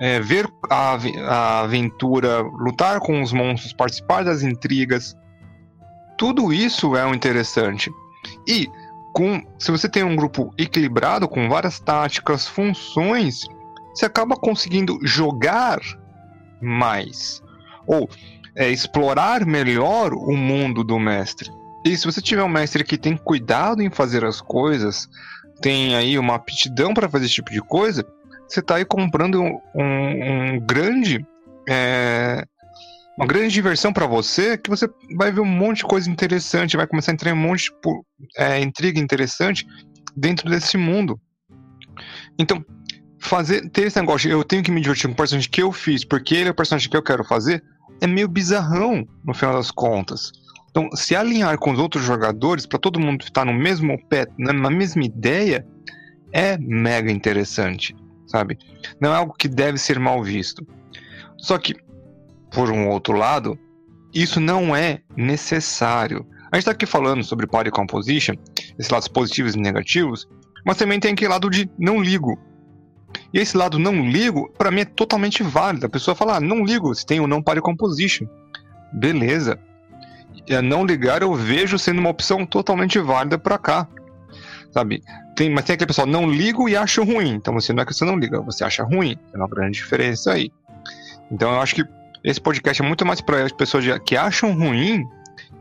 Speaker 2: é, ver a, a aventura, lutar com os monstros, participar das intrigas. Tudo isso é um interessante. E com, se você tem um grupo equilibrado com várias táticas, funções, você acaba conseguindo jogar mais ou é, explorar melhor o mundo do mestre. E se você tiver um mestre que tem cuidado em fazer as coisas, tem aí uma aptidão para fazer esse tipo de coisa, você está aí comprando um, um, grande é, uma grande diversão para você, que você vai ver um monte de coisa interessante, vai começar a entrar em um monte de é, intriga interessante dentro desse mundo. Então, fazer ter esse negócio, eu tenho que me divertir com o personagem que eu fiz, porque ele é o personagem que eu quero fazer, é meio bizarrão no final das contas. Então, se alinhar com os outros jogadores, para todo mundo estar no mesmo pé, na mesma ideia, é mega interessante, sabe? Não é algo que deve ser mal visto. Só que por um outro lado, isso não é necessário. A gente está aqui falando sobre party composition, esses lados positivos e negativos, mas também tem aquele lado de não ligo. E esse lado não ligo, para mim é totalmente válido. A pessoa fala, ah, não ligo, se tem o não party composition. Beleza. E a não ligar eu vejo sendo uma opção totalmente válida para cá. Sabe? Tem, mas tem aquele pessoal, não ligo e acho ruim. Então você não é que você não liga, você acha ruim. É uma grande diferença aí. Então eu acho que esse podcast é muito mais para as pessoas que acham ruim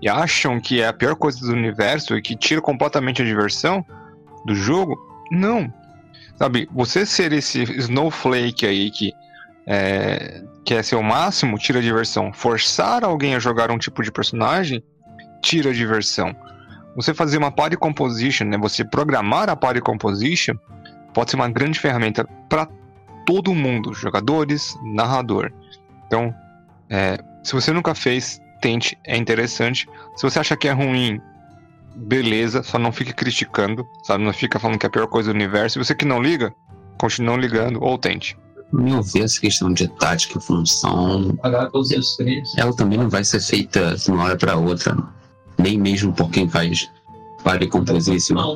Speaker 2: e acham que é a pior coisa do universo e que tira completamente a diversão do jogo. Não. Sabe, você ser esse snowflake aí que é, quer ser o máximo, tira diversão. Forçar alguém a jogar um tipo de personagem, tira diversão. Você fazer uma party composition, né, você programar a party composition, pode ser uma grande ferramenta para todo mundo, jogadores, narrador. Então, é, se você nunca fez, tente, é interessante. Se você acha que é ruim, beleza, só não fique criticando, sabe? Não fica falando que é a pior coisa do universo. E você que não liga, continue não ligando ou tente.
Speaker 3: Meu ver, essa questão de tática e função, ela também não vai ser feita de uma hora para outra, nem mesmo por quem faz pare composição.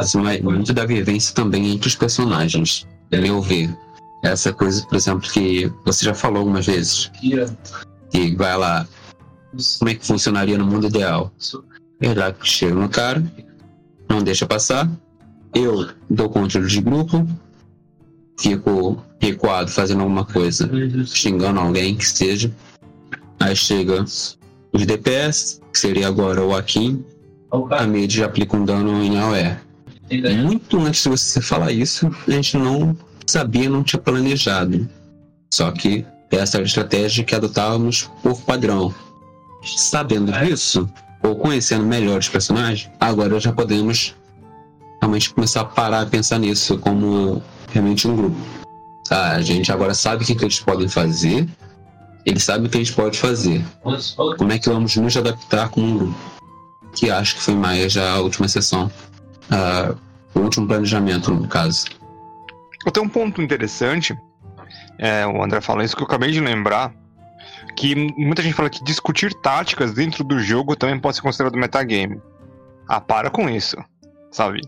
Speaker 3: Isso é muito da vivência também entre os personagens, é meu ver essa coisa, por exemplo, que você já falou algumas vezes. Que vai lá, como é que funcionaria no mundo ideal? Verdade, chega no cara, não deixa passar, eu dou controle de grupo, fico recuado fazendo alguma coisa, xingando alguém que seja. Aí chega os DPS, que seria agora o Akin, a mid aplica um dano em AOE. Muito antes de você falar isso, a gente não sabia, não tinha planejado. Só que essa era a estratégia que adotávamos por padrão. Sabendo disso, ou conhecendo melhor os personagens, agora já podemos realmente começar a parar a pensar nisso como realmente um grupo. Ah, a gente agora sabe o que, que eles podem fazer, eles sabem o que eles podem fazer. Como é que vamos nos adaptar como um grupo? Que acho que foi mais já a última sessão, uh, o último planejamento, no caso.
Speaker 2: Eu tenho um ponto interessante. É, o André falou isso que eu acabei de lembrar. Que muita gente fala que discutir táticas dentro do jogo também pode ser considerado metagame. Ah, para com isso, sabe?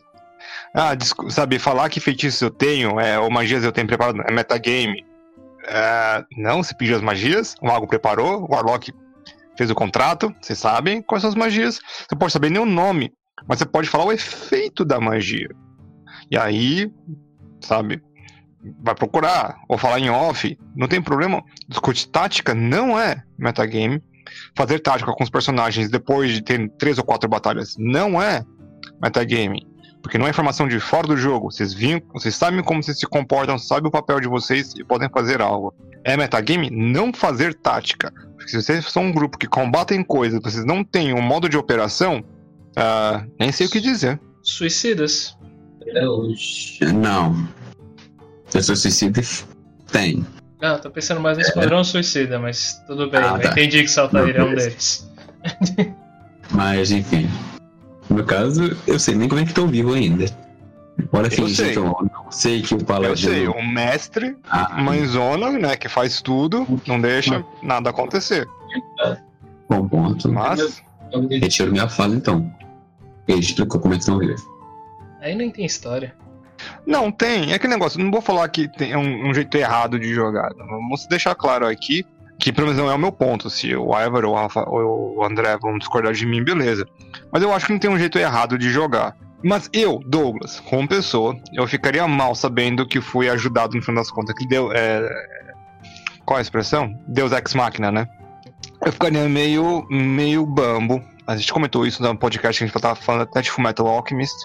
Speaker 2: Ah, sabe, falar que feitiços eu tenho, é, ou magias eu tenho preparado, é metagame. É, não, você pediu as magias, o mago preparou, o Warlock fez o contrato, vocês sabem quais são as magias. Você pode saber nem o nome, mas você pode falar o efeito da magia. E aí, sabe, vai procurar, ou falar em off, não tem problema. Discutir tática não é metagame. Fazer tática com os personagens depois de ter três ou quatro batalhas não é metagame. Porque não é informação de fora do jogo. Vocês viram, vocês sabem como vocês se comportam, sabem o papel de vocês e podem fazer algo. É metagame não fazer tática. Porque se vocês são um grupo que combatem coisas, vocês não têm um modo de operação, uh, nem sei o que dizer.
Speaker 1: Suicidas.
Speaker 3: Não. Eu sou suicida tem.
Speaker 1: Ah, tô pensando mais no Esquadrão é. Suicida, mas tudo bem. Ah, tá. Entendi que Saltair é um deles. <laughs>
Speaker 3: mas, enfim. No caso, eu sei nem como é que estão vivos ainda. Bora fingir que eu não sei que o paladino... Eu sei,
Speaker 2: o mestre, ah, mãezona, né, que faz tudo, não deixa nada acontecer.
Speaker 3: Bom ponto.
Speaker 2: Mas...
Speaker 3: Retiro minha fala, então. Ele explicou como é que estão vivos.
Speaker 1: Aí nem tem história.
Speaker 2: Não, tem. É aquele negócio, não vou falar que tem um, um jeito errado de jogar. Vamos deixar claro aqui que pelo menos não é o meu ponto. Se o Álvaro ou, Rafa, ou o André vão discordar de mim, beleza. Mas eu acho que não tem um jeito errado de jogar. Mas eu, Douglas, como pessoa, eu ficaria mal sabendo que fui ajudado no final das contas. Que deu. É... Qual é a expressão? Deus ex máquina, né? Eu ficaria meio, meio bambo. A gente comentou isso no podcast que a gente tava falando até de Fullmetal Alchemist.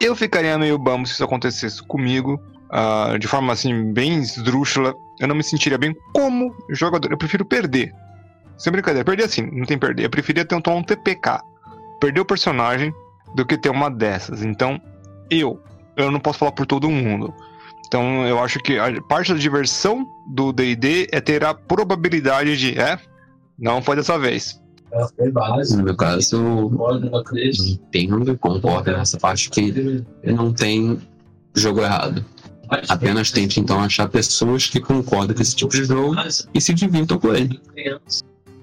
Speaker 2: Eu ficaria meio bambo se isso acontecesse comigo. Uh, de forma assim, bem esdrúxula, eu não me sentiria bem como jogador. Eu prefiro perder. Sem brincadeira, perder assim, não tem perder. Eu preferia ter um, TPK. Perder o personagem do que ter uma dessas. Então, eu, eu não posso falar por todo mundo. Então, eu acho que a parte da diversão do DD é ter a probabilidade de, é, não foi dessa vez.
Speaker 3: No meu caso, entendo e concordo nessa parte que não tem jogo errado. Apenas tente então achar pessoas que concordam com esse tipo de jogo e se divirtam com ele.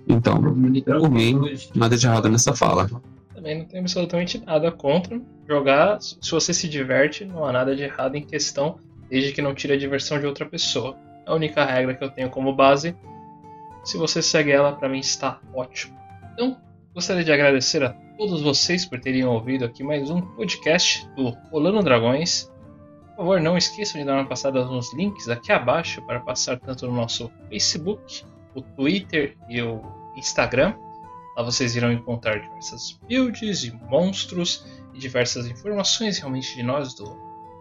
Speaker 3: Então, por mim, nada de errado nessa fala.
Speaker 1: Também não tem absolutamente nada contra jogar. Se você se diverte, não há nada de errado em questão, desde que não tire a diversão de outra pessoa. A única regra que eu tenho como base, se você segue ela, para mim está ótimo. Então, gostaria de agradecer a todos vocês por terem ouvido aqui mais um podcast do Rolando Dragões. Por favor, não esqueçam de dar uma passada nos links aqui abaixo para passar tanto no nosso Facebook, o Twitter e o Instagram. Lá vocês irão encontrar diversas builds e monstros e diversas informações realmente de nós do,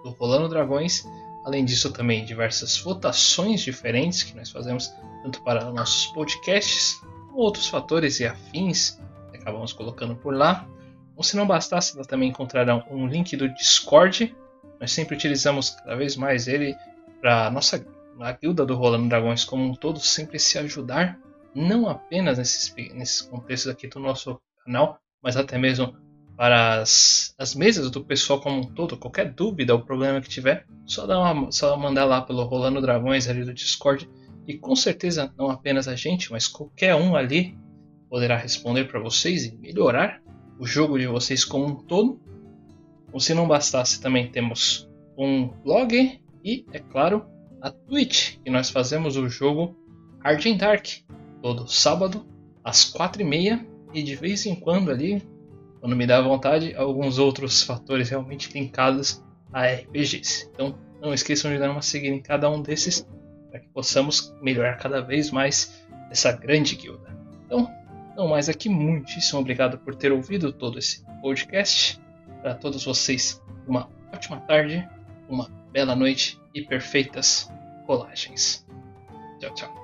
Speaker 1: do Rolando Dragões. Além disso, também diversas votações diferentes que nós fazemos tanto para nossos podcasts outros fatores e afins que acabamos colocando por lá. Ou se não bastasse, também encontrarão um link do Discord nós sempre utilizamos cada vez mais ele para nossa a guilda do Rolando Dragões como um todo sempre se ajudar, não apenas nesses, nesses contextos aqui do nosso canal, mas até mesmo para as, as mesas do pessoal como um todo. Qualquer dúvida ou problema que tiver, só, dá uma, só mandar lá pelo Rolando Dragões ali do Discord. E com certeza não apenas a gente, mas qualquer um ali poderá responder para vocês e melhorar o jogo de vocês como um todo. Ou se não bastasse, também temos um blog e, é claro, a Twitch, que nós fazemos o jogo and Dark todo sábado às quatro e meia e de vez em quando ali, quando me dá vontade, alguns outros fatores realmente linkados a RPGs. Então não esqueçam de dar uma seguida em cada um desses para que possamos melhorar cada vez mais essa grande guilda. Então, não mais aqui, muitíssimo obrigado por ter ouvido todo esse podcast para todos vocês uma ótima tarde, uma bela noite e perfeitas colagens. Tchau, tchau.